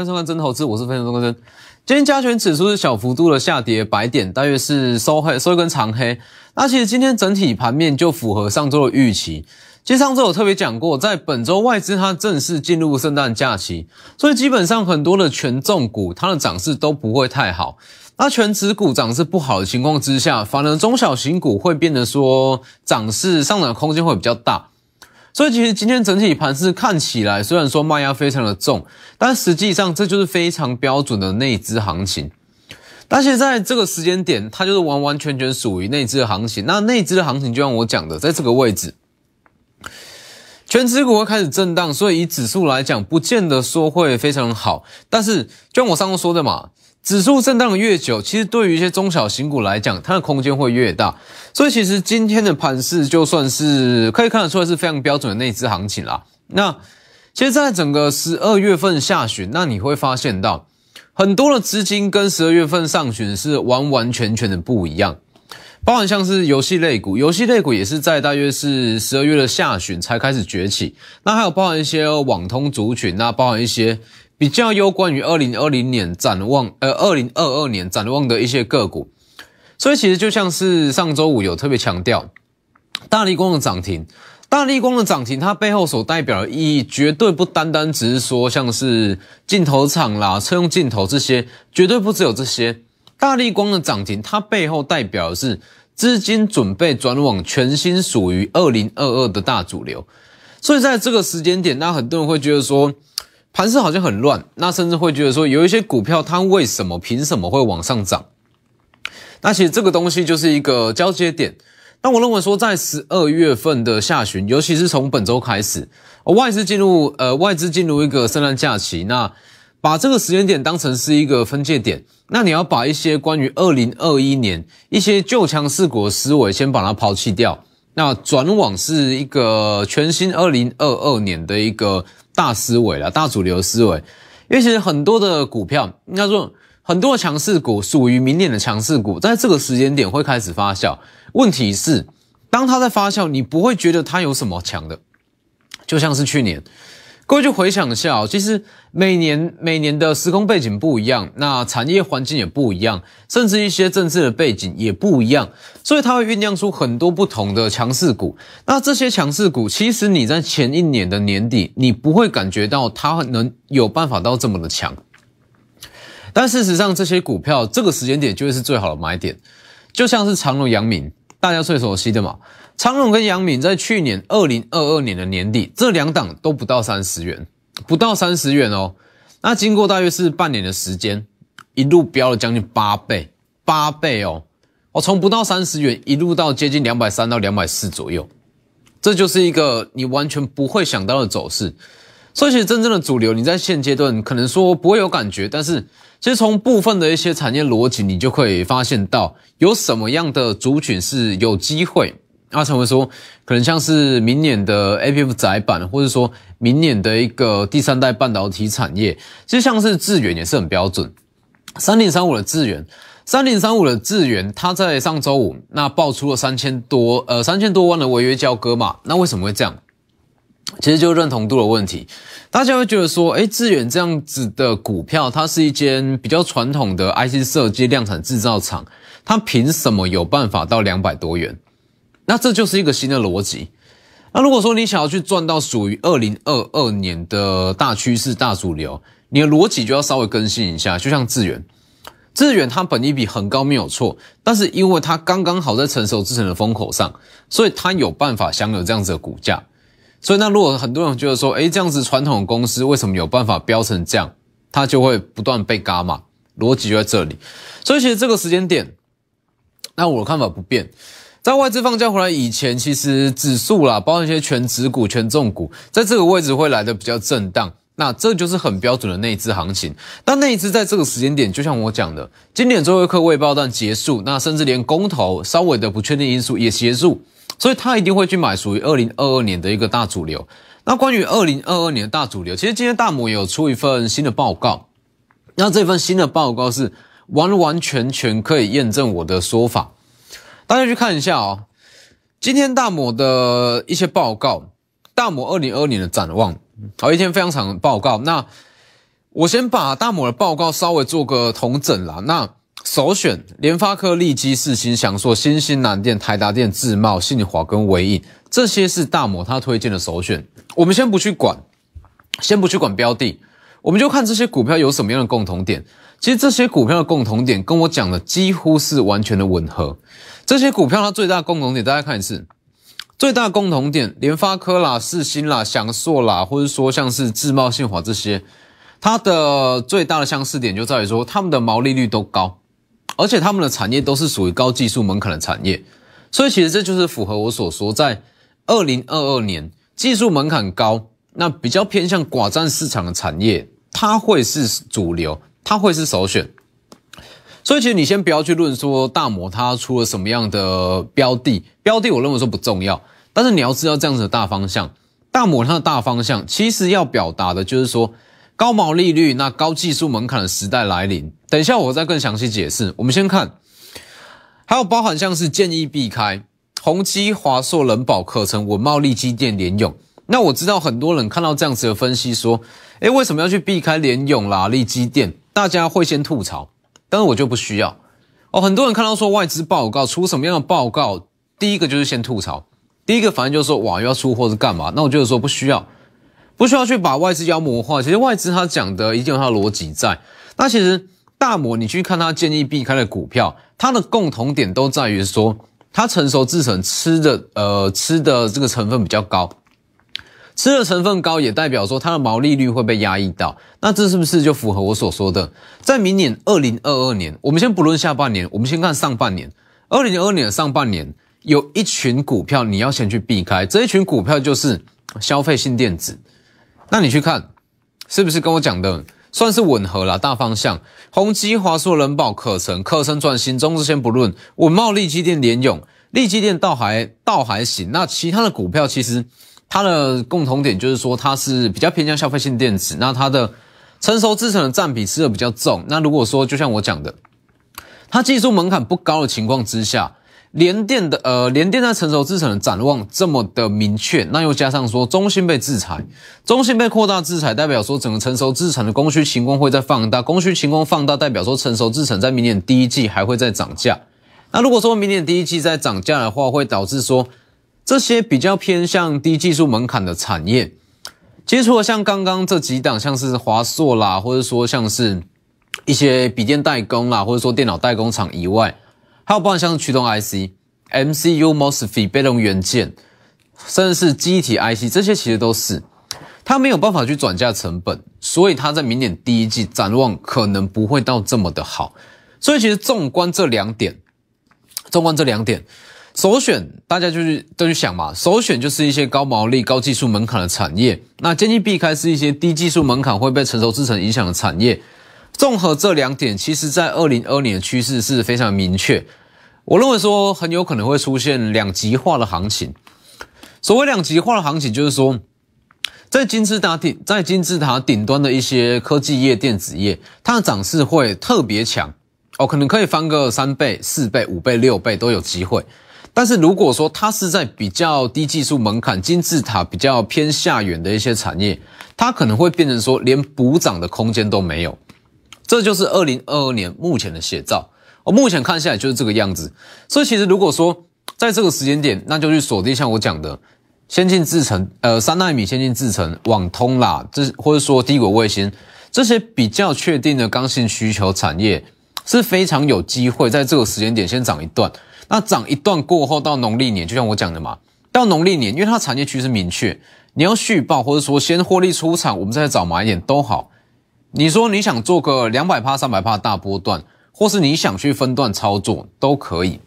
欢迎收看真投资，我是分享钟国珍。今天加权指数是小幅度的下跌百点，大约是收黑收一根长黑。那其实今天整体盘面就符合上周的预期。其实上周有特别讲过，在本周外资它正式进入圣诞假期，所以基本上很多的权重股它的涨势都不会太好。那全指股涨势不好的情况之下，反而中小型股会变得说涨势上涨空间会比较大。所以其实今天整体盘势看起来，虽然说卖压非常的重，但实际上这就是非常标准的内资行情。但是在这个时间点，它就是完完全全属于内资的行情。那内资的行情就像我讲的，在这个位置，全指股会开始震荡，所以以指数来讲，不见得说会非常好。但是就像我上次说的嘛。指数震荡的越久，其实对于一些中小型股来讲，它的空间会越大。所以其实今天的盘势就算是可以看得出来是非常标准的内资行情啦。那其实，在整个十二月份下旬，那你会发现到很多的资金跟十二月份上旬是完完全全的不一样。包含像是游戏类股，游戏类股也是在大约是十二月的下旬才开始崛起。那还有包含一些网通族群，那包含一些。比较有关于二零二零年展望，呃，二零二二年展望的一些个股，所以其实就像是上周五有特别强调，大力光的涨停，大力光的涨停，它背后所代表的意义，绝对不单单只是说像是镜头厂啦、车用镜头这些，绝对不只有这些。大力光的涨停，它背后代表的是资金准备转往全新属于二零二二的大主流，所以在这个时间点，那很多人会觉得说。盘势好像很乱，那甚至会觉得说有一些股票它为什么凭什么会往上涨？那其实这个东西就是一个交接点。那我认为说在十二月份的下旬，尤其是从本周开始，外资进入呃外资进入一个圣诞假期，那把这个时间点当成是一个分界点，那你要把一些关于二零二一年一些旧强势股的思维先把它抛弃掉，那转往是一个全新二零二二年的一个。大思维了，大主流思维，因为其实很多的股票，应该说很多强势股属于明年的强势股，在这个时间点会开始发酵。问题是，当它在发酵，你不会觉得它有什么强的，就像是去年。各位就回想一下哦，其实每年每年的时空背景不一样，那产业环境也不一样，甚至一些政治的背景也不一样，所以它会酝酿出很多不同的强势股。那这些强势股，其实你在前一年的年底，你不会感觉到它能有办法到这么的强，但事实上，这些股票这个时间点就会是最好的买点，就像是长隆、阳明，大家最熟悉的嘛。昌隆跟阳敏在去年二零二二年的年底，这两档都不到三十元，不到三十元哦。那经过大约是半年的时间，一路飙了将近八倍，八倍哦。我从不到三十元一路到接近两百三到两百四左右，这就是一个你完全不会想到的走势。所以，其实真正的主流，你在现阶段可能说不会有感觉，但是其实从部分的一些产业逻辑，你就可以发现到有什么样的族群是有机会。阿成会说，可能像是明年的 A P F 窄板，或者说明年的一个第三代半导体产业，其实像是智远也是很标准。三零三五的智远，三零三五的智远，它在上周五那爆出了三千多呃三千多万的违约交割嘛？那为什么会这样？其实就认同度的问题。大家会觉得说，哎，致远这样子的股票，它是一间比较传统的 I C 设计量产制造厂，它凭什么有办法到两百多元？那这就是一个新的逻辑。那如果说你想要去赚到属于二零二二年的大趋势、大主流，你的逻辑就要稍微更新一下。就像致远，致远它本益比很高没有错，但是因为它刚刚好在成熟之前的风口上，所以它有办法享有这样子的股价。所以那如果很多人觉得说，哎，这样子传统公司为什么有办法飙成这样，它就会不断被嘎嘛？逻辑就在这里。所以其实这个时间点，那我的看法不变。在外资放假回来以前，其实指数啦，包括一些全指股、权重股，在这个位置会来的比较震荡。那这就是很标准的内资行情。但内资在这个时间点，就像我讲的，今年最后一刻未爆弹结束，那甚至连公投稍微的不确定因素也结束，所以他一定会去买属于二零二二年的一个大主流。那关于二零二二年的大主流，其实今天大摩有出一份新的报告。那这份新的报告是完完全全可以验证我的说法。大家去看一下哦，今天大摩的一些报告，大摩二零二二年的展望，好一天非常长的报告。那我先把大摩的报告稍微做个统整啦。那首选联发科、利基、四新、翔硕、新兴南电、台达电、智茂、信华跟微影，这些是大摩他推荐的首选。我们先不去管，先不去管标的，我们就看这些股票有什么样的共同点。其实这些股票的共同点跟我讲的几乎是完全的吻合。这些股票它最大的共同点，大家看一次，最大的共同点，联发科啦、四新啦、翔硕啦，或者说像是智茂、信华这些。它的最大的相似点就在于说，他们的毛利率都高，而且他们的产业都是属于高技术门槛的产业，所以其实这就是符合我所说，在二零二二年技术门槛高，那比较偏向寡占市场的产业，它会是主流，它会是首选。所以其实你先不要去论说大摩它出了什么样的标的，标的我认为说不重要，但是你要知道这样子的大方向，大摩它的大方向其实要表达的就是说。高毛利率，那高技术门槛的时代来临。等一下，我再更详细解释。我们先看，还有包含像是建议避开宏基、华硕、人保、可成、文茂、利基电、联永。那我知道很多人看到这样子的分析，说，诶，为什么要去避开联永啦、利基电？大家会先吐槽，但是我就不需要。哦，很多人看到说外资报告出什么样的报告，第一个就是先吐槽，第一个反正就是说，哇，又要出货是干嘛？那我就是说不需要。不需要去把外资妖魔化，其实外资他讲的一定有他的逻辑在。那其实大摩你去看他建议避开的股票，它的共同点都在于说，它成熟制成吃的呃吃的这个成分比较高，吃的成分高也代表说它的毛利率会被压抑到。那这是不是就符合我所说的，在明年二零二二年，我们先不论下半年，我们先看上半年，二零二二年上半年有一群股票你要先去避开，这一群股票就是消费性电子。那你去看，是不是跟我讲的算是吻合了？大方向，宏基、华硕、人保、可成、可成转型中，这先不论。稳茂、利基电、联永、利基电倒还倒还行。那其他的股票其实它的共同点就是说，它是比较偏向消费性电子。那它的成熟制成的占比吃的比较重。那如果说就像我讲的，它技术门槛不高的情况之下。联电的呃，联电在成熟制程的展望这么的明确，那又加上说中芯被制裁，中芯被扩大制裁，代表说整个成熟制程的供需情况会在放大，供需情况放大，代表说成熟制程在明年第一季还会再涨价。那如果说明年第一季在涨价的话，会导致说这些比较偏向低技术门槛的产业，其实除了像刚刚这几档，像是华硕啦，或者说像是一些笔电代工啦，或者说电脑代工厂以外。还有包含像驱动 IC、MCU、MOSFET、被动元件，甚至是机体 IC，这些其实都是它没有办法去转嫁成本，所以它在明年第一季展望可能不会到这么的好。所以其实纵观这两点，纵观这两点，首选大家就是都去想嘛，首选就是一些高毛利、高技术门槛的产业，那建议避开是一些低技术门槛会被成熟制程影响的产业。综合这两点，其实在二零二年的趋势是非常明确。我认为说很有可能会出现两极化的行情。所谓两极化的行情，就是说，在金字塔顶，在金字塔顶端的一些科技业、电子业，它的涨势会特别强哦，可能可以翻个三倍、四倍、五倍、六倍都有机会。但是如果说它是在比较低技术门槛、金字塔比较偏下缘的一些产业，它可能会变成说连补涨的空间都没有。这就是二零二二年目前的写照。我目前看下来就是这个样子，所以其实如果说在这个时间点，那就去锁定像我讲的先进制程，呃，三纳米先进制程、网通啦，这或者说低轨卫星这些比较确定的刚性需求产业，是非常有机会在这个时间点先涨一段。那涨一段过后，到农历年，就像我讲的嘛，到农历年，因为它产业趋势明确，你要续报或者说先获利出场，我们再找买点都好。你说你想做个两百帕、三百帕大波段？或是你想去分段操作都可以，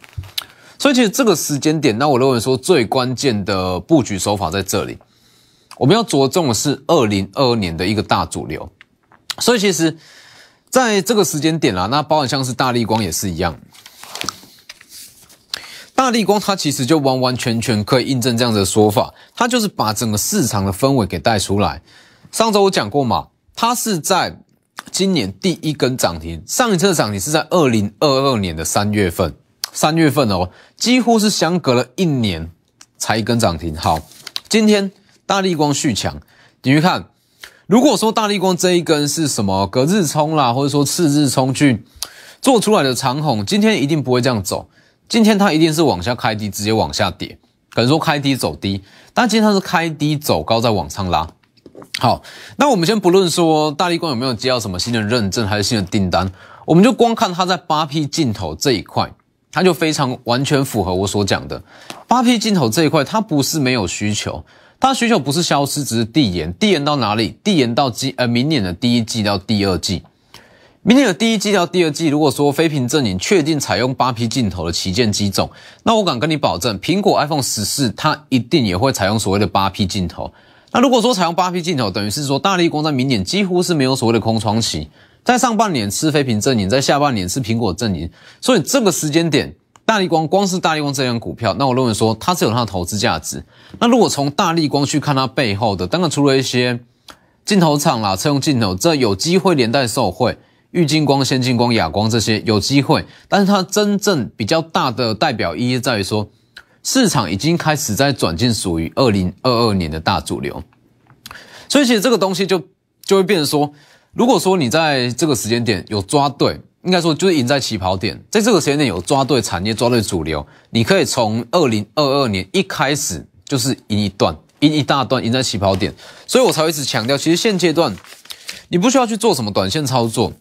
所以其实这个时间点，那我认为说最关键的布局手法在这里，我们要着重的是二零二二年的一个大主流。所以其实在这个时间点啦，那包含像是大力光也是一样，大力光它其实就完完全全可以印证这样的说法，它就是把整个市场的氛围给带出来。上周我讲过嘛，它是在。今年第一根涨停，上一次涨停是在二零二二年的三月份，三月份哦，几乎是相隔了一年才一根涨停。好，今天大力光续强，你去看如果说大力光这一根是什么隔日冲啦，或者说次日冲去做出来的长虹，今天一定不会这样走。今天它一定是往下开低，直接往下跌。可能说开低走低，但今天它是开低走高，再往上拉。好，那我们先不论说大力光有没有接到什么新的认证还是新的订单，我们就光看它在八 P 镜头这一块，它就非常完全符合我所讲的八 P 镜头这一块，它不是没有需求。它需求不是消失，只是递延，递延到哪里？递延到季呃明年的第一季到第二季。明年的第一季到第二季，如果说非屏阵营确定采用八 P 镜头的旗舰机种，那我敢跟你保证，苹果 iPhone 十四它一定也会采用所谓的八 P 镜头。那如果说采用八 P 镜头，等于是说大力光在明年几乎是没有所谓的空窗期，在上半年吃非屏阵营，在下半年吃苹果阵营，所以这个时间点。大力光光是大力光这样股票，那我认为说它是有它的投资价值。那如果从大力光去看它背后的，当然除了一些镜头厂啦、车用镜头，这有机会连带受惠，玉金光、先进光、亚光这些有机会。但是它真正比较大的代表意义在于说，市场已经开始在转进属于二零二二年的大主流。所以其实这个东西就就会变成说，如果说你在这个时间点有抓对。应该说就是赢在起跑点，在这个时间点有抓对产业，抓对主流，你可以从二零二二年一开始就是赢一段，赢一大段，赢在起跑点，所以我才会一直强调，其实现阶段你不需要去做什么短线操作，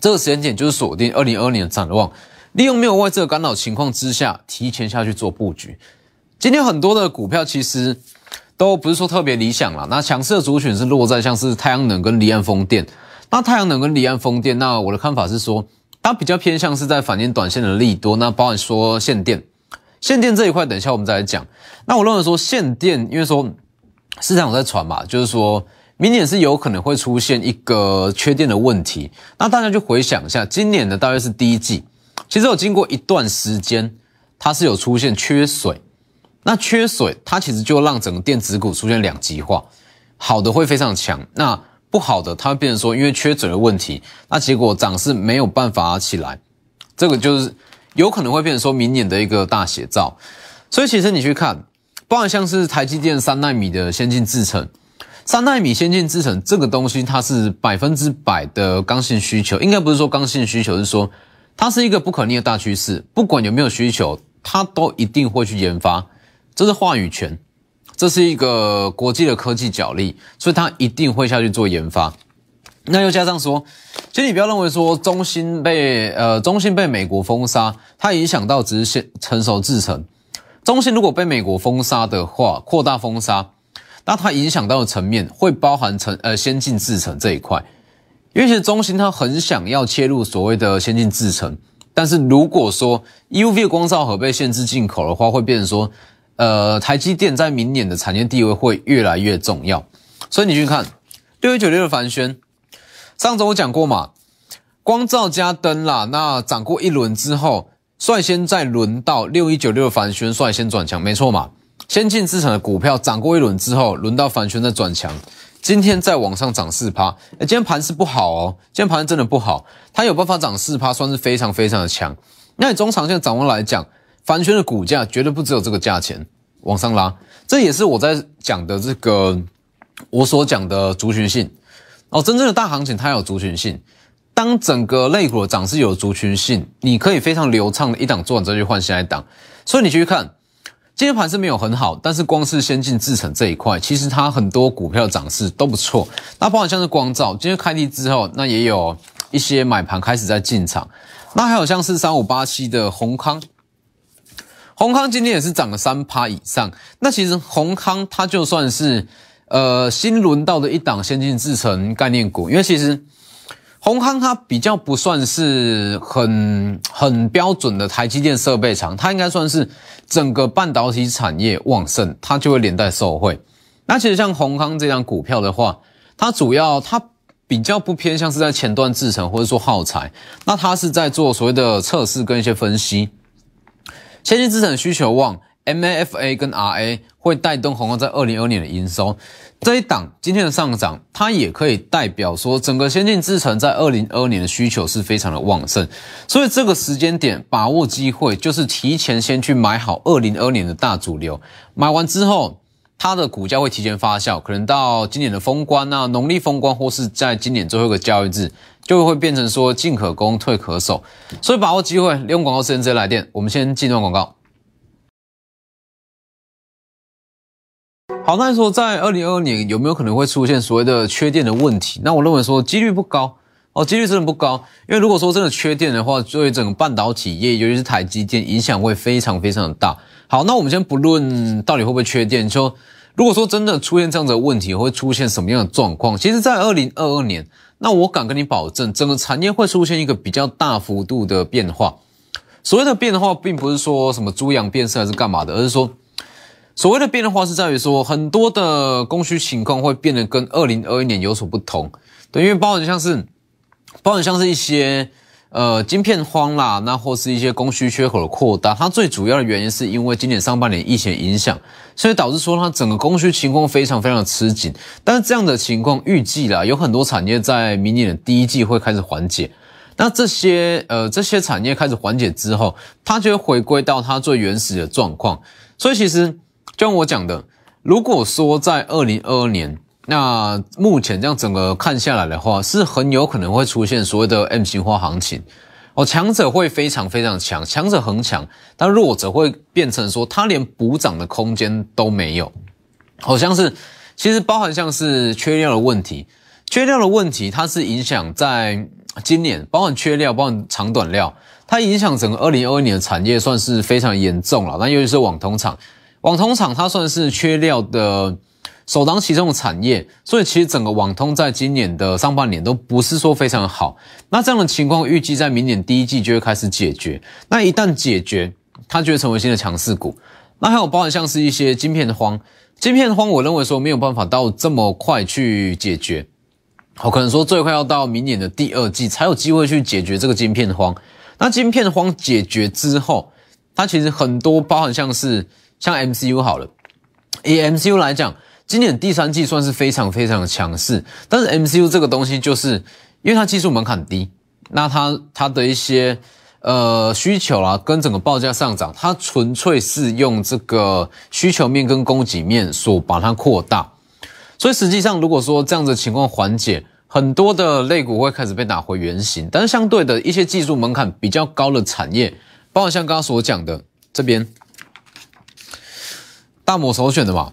这个时间点就是锁定二零二二年的展望，利用没有外资的干扰情况之下，提前下去做布局。今天很多的股票其实都不是说特别理想了，那强势的族群是落在像是太阳能跟离岸风电。那太阳能跟离岸风电，那我的看法是说，它比较偏向是在反映短线的利多。那包含说限电，限电这一块，等一下我们再来讲。那我认为说限电，因为说市场在传嘛，就是说明年是有可能会出现一个缺电的问题。那大家就回想一下，今年的大约是第一季，其实有经过一段时间，它是有出现缺水。那缺水，它其实就让整个电子股出现两极化，好的会非常强，那。不好的，它会变成说，因为缺水的问题，那结果涨势没有办法起来，这个就是有可能会变成说明年的一个大写照。所以其实你去看，包含像是台积电三纳米的先进制程，三纳米先进制程这个东西，它是百分之百的刚性需求，应该不是说刚性需求，是说它是一个不可逆的大趋势，不管有没有需求，它都一定会去研发，这是话语权。这是一个国际的科技角力，所以它一定会下去做研发。那又加上说，其实你不要认为说中芯被呃中芯被美国封杀，它影响到只是现成熟制程。中芯如果被美国封杀的话，扩大封杀，那它影响到的层面会包含成呃先进制程这一块。因为其实中芯它很想要切入所谓的先进制程，但是如果说 UV 光照盒被限制进口的话，会变成说。呃，台积电在明年的产业地位会越来越重要，所以你去看六一九六的凡轩，上周我讲过嘛，光照加灯啦，那涨过一轮之后，率先再轮到六一九六的凡轩率先转强，没错嘛，先进资产的股票涨过一轮之后，轮到凡轩再转强，今天再往上涨四趴，哎，今天盘势不好哦，今天盘真的不好，它有办法涨四趴，算是非常非常的强，那你中长线展望来讲。凡轩的股价绝对不只有这个价钱往上拉，这也是我在讲的这个我所讲的族群性哦。真正的大行情它有族群性，当整个类股的涨势有族群性，你可以非常流畅的一档做完再去换下一档。所以你去看今天盘是没有很好，但是光是先进制程这一块，其实它很多股票涨势都不错。那包括像是光照，今天开低之后，那也有一些买盘开始在进场。那还有像是三五八七的宏康。宏康今天也是涨了三趴以上，那其实宏康它就算是呃新轮到的一档先进制程概念股，因为其实宏康它比较不算是很很标准的台积电设备厂，它应该算是整个半导体产业旺盛，它就会连带受惠。那其实像宏康这张股票的话，它主要它比较不偏向是在前端制程或者说耗材，那它是在做所谓的测试跟一些分析。先进资产需求旺，MAFA 跟 RA 会带动宏观在二零二年的营收。这一档今天的上涨，它也可以代表说，整个先进制程在二零二二年的需求是非常的旺盛。所以这个时间点把握机会，就是提前先去买好二零二年的大主流。买完之后，它的股价会提前发酵，可能到今年的封关啊，农历封关，或是在今年最后一个交易日，就会变成说进可攻，退可守。所以把握机会，利用广告时间直接来电。我们先进段广告。好，那你说在二零二二年有没有可能会出现所谓的缺电的问题？那我认为说几率不高哦，几率真的不高。因为如果说真的缺电的话，对整个半导体业，尤其是台积电，影响会非常非常的大。好，那我们先不论到底会不会缺电，就如果说真的出现这样的问题，会出现什么样的状况？其实，在二零二二年，那我敢跟你保证，整个产业会出现一个比较大幅度的变化。所谓的变化，并不是说什么猪羊变色还是干嘛的，而是说。所谓的变化是在于说，很多的供需情况会变得跟二零二一年有所不同。对，因为包含像是，包含像是一些呃晶片荒啦，那或是一些供需缺口的扩大，它最主要的原因是因为今年上半年疫情影响，所以导致说它整个供需情况非常非常的吃紧。但是这样的情况预计啦，有很多产业在明年的第一季会开始缓解。那这些呃这些产业开始缓解之后，它就会回归到它最原始的状况。所以其实。就像我讲的，如果说在二零二二年，那目前这样整个看下来的话，是很有可能会出现所谓的 M 型化行情哦，强者会非常非常强，强者很强，但弱者会变成说他连补涨的空间都没有，好像是其实包含像是缺料的问题，缺料的问题它是影响在今年，包含缺料，包含长短料，它影响整个二零二二年的产业算是非常严重了，那尤其是网通厂。网通厂它算是缺料的首当其冲的产业，所以其实整个网通在今年的上半年都不是说非常好。那这样的情况预计在明年第一季就会开始解决。那一旦解决，它就会成为新的强势股。那还有包含像是一些晶片的荒，晶片荒我认为说没有办法到这么快去解决，我可能说最快要到明年的第二季才有机会去解决这个晶片荒。那晶片荒解决之后，它其实很多包含像是。像 MCU 好了，以 MCU 来讲，今年第三季算是非常非常强势。但是 MCU 这个东西，就是因为它技术门槛低，那它它的一些呃需求啊，跟整个报价上涨，它纯粹是用这个需求面跟供给面所把它扩大。所以实际上，如果说这样的情况缓解，很多的类股会开始被打回原形。但是相对的一些技术门槛比较高的产业，包括像刚刚所讲的这边。大摩首选的嘛，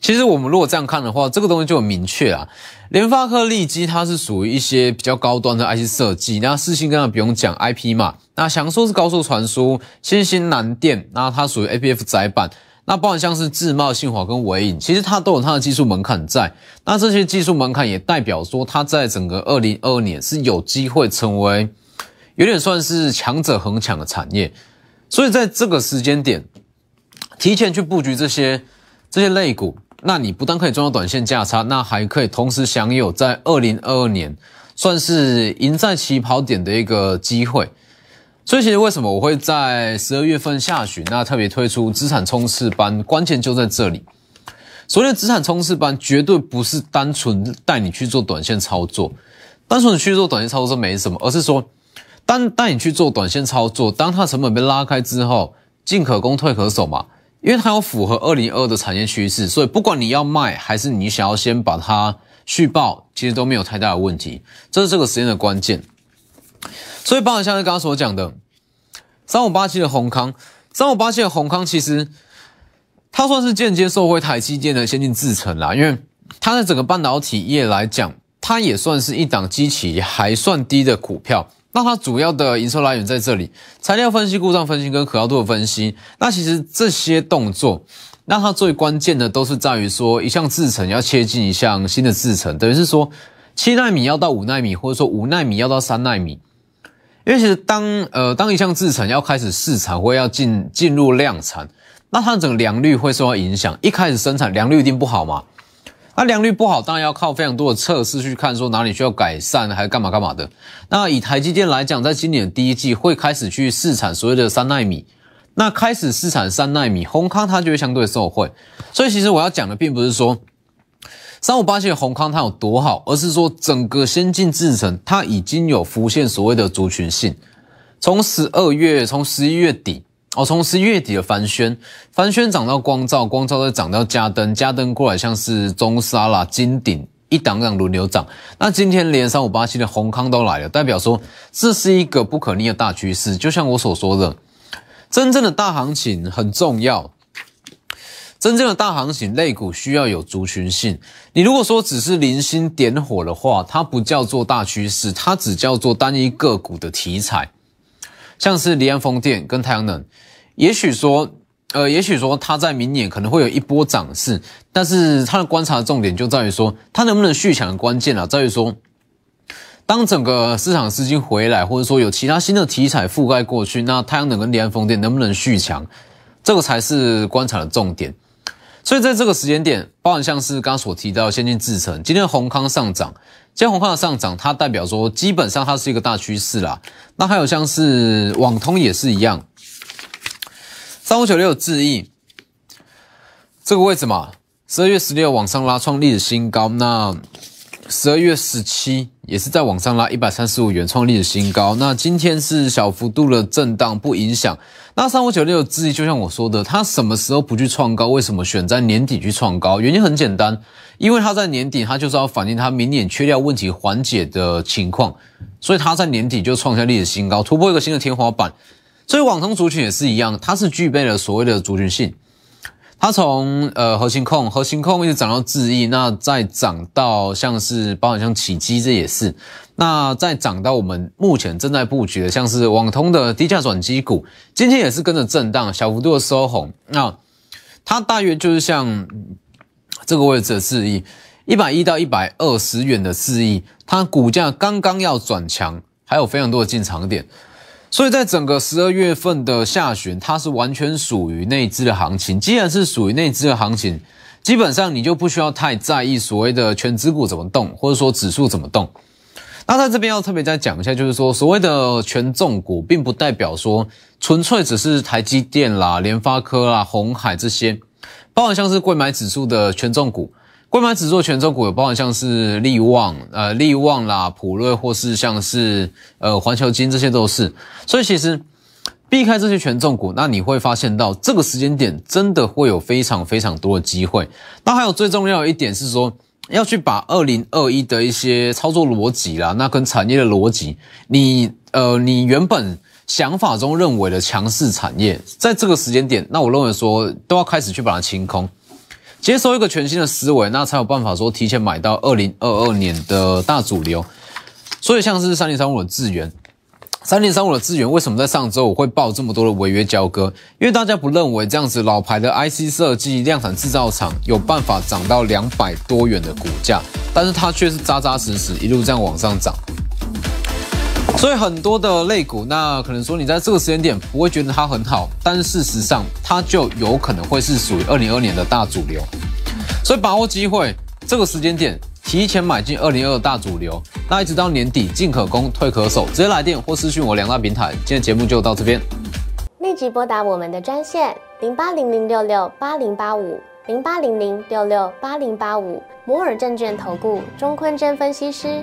其实我们如果这样看的话，这个东西就很明确啊。联发科、利基它是属于一些比较高端的 IC 设计，那四星刚刚不用讲 IP 嘛，那翔硕是高速传输，新兴南电，那它属于 APF 载板，那包含像是智茂、信华跟伟影，其实它都有它的技术门槛在。那这些技术门槛也代表说，它在整个二零二二年是有机会成为有点算是强者恒强的产业。所以在这个时间点。提前去布局这些这些类股，那你不但可以赚到短线价差，那还可以同时享有在二零二二年算是赢在起跑点的一个机会。所以其实为什么我会在十二月份下旬那特别推出资产冲刺班，关键就在这里。所谓的资产冲刺班，绝对不是单纯带你去做短线操作，单纯去做短线操作没什么，而是说当带你去做短线操作，当它成本被拉开之后，进可攻，退可守嘛。因为它有符合二零二的产业趋势，所以不管你要卖还是你想要先把它续报，其实都没有太大的问题。这是这个时间的关键。所以，包含像是刚刚所讲的三五八七的宏康，三五八七的宏康，其实它算是间接受惠台积电的先进制程啦。因为它在整个半导体业来讲，它也算是一档基期还算低的股票。那它主要的营收来源在这里，材料分析、故障分析跟可靠度的分析。那其实这些动作，那它最关键的都是在于说，一项制程要切进一项新的制程，等于是说，七纳米要到五纳米，或者说五纳米要到三纳米。因为其实当呃当一项制程要开始试产或要进进入量产，那它整个良率会受到影响。一开始生产良率一定不好嘛。那良率不好，当然要靠非常多的测试去看，说哪里需要改善，还是干嘛干嘛的。那以台积电来讲，在今年第一季会开始去试产所谓的三纳米，那开始试产三纳米，宏康它就会相对受惠。所以其实我要讲的并不是说三五八七的宏康它有多好，而是说整个先进制程它已经有浮现所谓的族群性。从十二月，从十一月底，哦，从十一月底的凡轩，凡轩涨到光照，光照再涨到嘉登，嘉登过来像是中沙啦、金鼎一档档轮流涨。那今天连三五八七的宏康都来了，代表说这是一个不可逆的大趋势。就像我所说的，真正的大行情很重要。真正的大行情，类股需要有族群性。你如果说只是零星点火的话，它不叫做大趋势，它只叫做单一个股的题材。像是离岸风电跟太阳能，也许说，呃，也许说它在明年可能会有一波涨势，但是它的观察重点就在于说，它能不能续强的关键啊，在于说，当整个市场资金回来，或者说有其他新的题材覆盖过去，那太阳能跟离岸风电能不能续强，这个才是观察的重点。所以在这个时间点，包含像是刚刚所提到先进制程，今天宏康上涨，金红矿的上涨，它代表说基本上它是一个大趋势啦。那还有像是网通也是一样，三五九六智易这个位置嘛，十二月十六往上拉创历史新高，那十二月十七也是在往上拉一百三十五元创历史新高。那今天是小幅度的震荡，不影响。那三五九六的智亿，就像我说的，它什么时候不去创高？为什么选在年底去创高？原因很简单，因为它在年底，它就是要反映它明年缺料问题缓解的情况，所以它在年底就创下历史新高，突破一个新的天花板。所以网通族群也是一样，它是具备了所谓的族群性。它从呃核心控、核心控一直涨到智亿，那再涨到像是包含像起基，这也是。那再涨到我们目前正在布局的，像是网通的低价转机股，今天也是跟着震荡，小幅度的收红。那它大约就是像这个位置的智亿，一百一到一百二十元的智亿，它股价刚刚要转强，还有非常多的进场点。所以在整个十二月份的下旬，它是完全属于内资的行情。既然是属于内资的行情，基本上你就不需要太在意所谓的全资股怎么动，或者说指数怎么动。那在这边要特别再讲一下，就是说所谓的权重股，并不代表说纯粹只是台积电啦、联发科啦、红海这些，包含像是贵买指数的权重股。贵买指数权重股有包含像是利旺、呃利旺啦、普瑞，或是像是呃环球金，这些都是。所以其实避开这些权重股，那你会发现到这个时间点真的会有非常非常多的机会。那还有最重要一点是说，要去把二零二一的一些操作逻辑啦，那跟产业的逻辑，你呃你原本想法中认为的强势产业，在这个时间点，那我认为说都要开始去把它清空。接收一个全新的思维，那才有办法说提前买到二零二二年的大主流。所以像是三零三五的资源，三零三五的资源为什么在上周我会报这么多的违约交割？因为大家不认为这样子老牌的 IC 设计量产制造厂有办法涨到两百多元的股价，但是它却是扎扎实实一路这样往上涨。所以很多的类股，那可能说你在这个时间点不会觉得它很好，但是事实上它就有可能会是属于二零二年的大主流。所以把握机会，这个时间点提前买进二零二大主流，那一直到年底进可攻退可守，直接来电或私讯我两大平台。今天节目就到这边，立即拨打我们的专线零八零零六六八零八五零八零零六六八零八五摩尔证券投顾钟坤真分析师。